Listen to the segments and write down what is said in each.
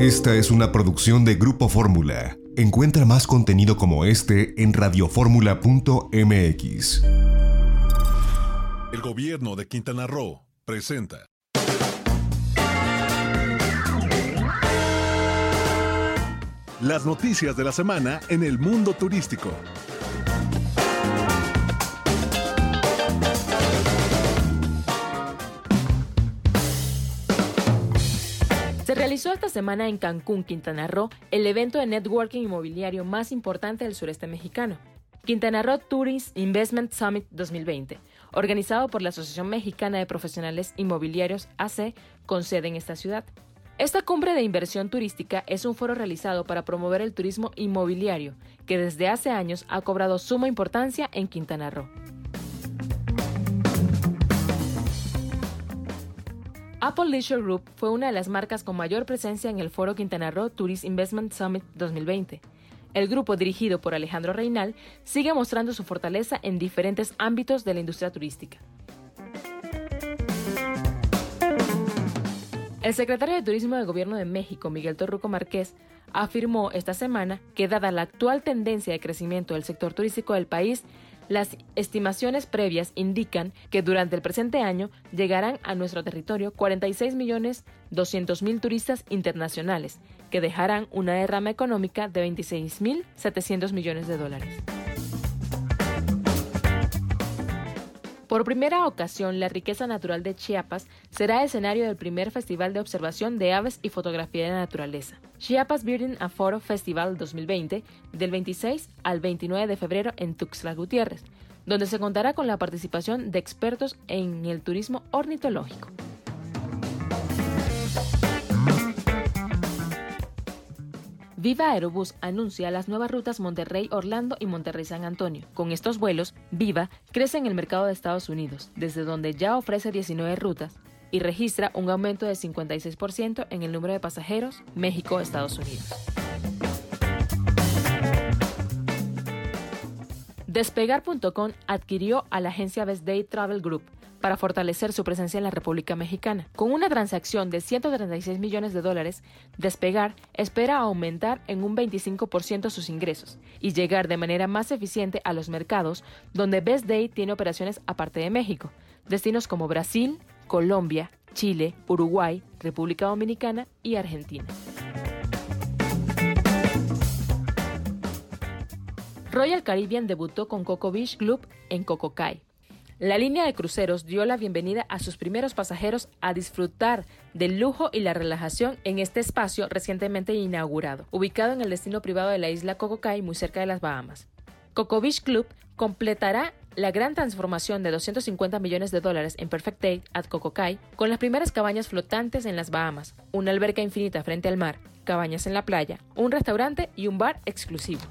Esta es una producción de Grupo Fórmula. Encuentra más contenido como este en radioformula.mx. El gobierno de Quintana Roo presenta. Las noticias de la semana en el mundo turístico. Se realizó esta semana en Cancún, Quintana Roo, el evento de networking inmobiliario más importante del sureste mexicano, Quintana Roo Tourist Investment Summit 2020, organizado por la Asociación Mexicana de Profesionales Inmobiliarios AC, con sede en esta ciudad. Esta cumbre de inversión turística es un foro realizado para promover el turismo inmobiliario, que desde hace años ha cobrado suma importancia en Quintana Roo. Apple Leisure Group fue una de las marcas con mayor presencia en el foro Quintana Roo Tourist Investment Summit 2020. El grupo dirigido por Alejandro Reinal sigue mostrando su fortaleza en diferentes ámbitos de la industria turística. El secretario de Turismo del Gobierno de México, Miguel Torruco Márquez, afirmó esta semana que dada la actual tendencia de crecimiento del sector turístico del país, las estimaciones previas indican que durante el presente año llegarán a nuestro territorio 46 millones 200 mil turistas internacionales, que dejarán una derrama económica de 26 mil 700 millones de dólares. Por primera ocasión, la riqueza natural de Chiapas será escenario del primer Festival de Observación de Aves y Fotografía de Naturaleza, Chiapas Birding and Photo Festival 2020, del 26 al 29 de febrero en Tuxtla Gutiérrez, donde se contará con la participación de expertos en el turismo ornitológico. Viva Aerobús anuncia las nuevas rutas Monterrey-Orlando y Monterrey-San Antonio. Con estos vuelos, Viva crece en el mercado de Estados Unidos, desde donde ya ofrece 19 rutas y registra un aumento de 56% en el número de pasajeros México-Estados Unidos. Despegar.com adquirió a la agencia Best Day Travel Group, para fortalecer su presencia en la República Mexicana. Con una transacción de 136 millones de dólares, Despegar espera aumentar en un 25% sus ingresos y llegar de manera más eficiente a los mercados donde Best Day tiene operaciones aparte de México, destinos como Brasil, Colombia, Chile, Uruguay, República Dominicana y Argentina. Royal Caribbean debutó con Coco Beach Club en Cococay, la línea de cruceros dio la bienvenida a sus primeros pasajeros a disfrutar del lujo y la relajación en este espacio recientemente inaugurado, ubicado en el destino privado de la isla Cococay, muy cerca de las Bahamas. Coco Beach Club completará la gran transformación de 250 millones de dólares en Perfect Day at Cococay con las primeras cabañas flotantes en las Bahamas, una alberca infinita frente al mar, cabañas en la playa, un restaurante y un bar exclusivo.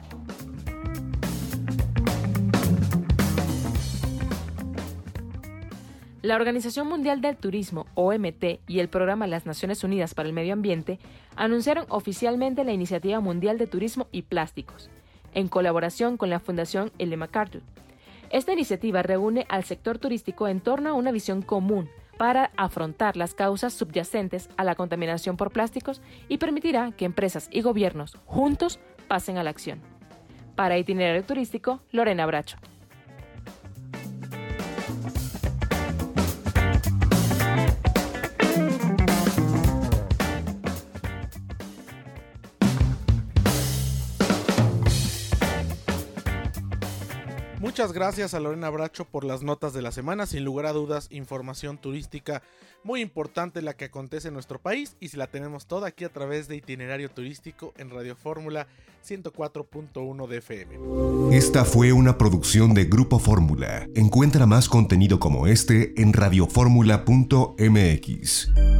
La Organización Mundial del Turismo, OMT, y el Programa Las Naciones Unidas para el Medio Ambiente anunciaron oficialmente la Iniciativa Mundial de Turismo y Plásticos, en colaboración con la Fundación L. MacArthur. Esta iniciativa reúne al sector turístico en torno a una visión común para afrontar las causas subyacentes a la contaminación por plásticos y permitirá que empresas y gobiernos juntos pasen a la acción. Para Itinerario Turístico, Lorena Bracho. Muchas gracias a Lorena Bracho por las notas de la semana. Sin lugar a dudas, información turística muy importante la que acontece en nuestro país y si la tenemos toda aquí a través de itinerario turístico en Radio Fórmula 104.1 de FM. Esta fue una producción de Grupo Fórmula. Encuentra más contenido como este en radioformula.mx.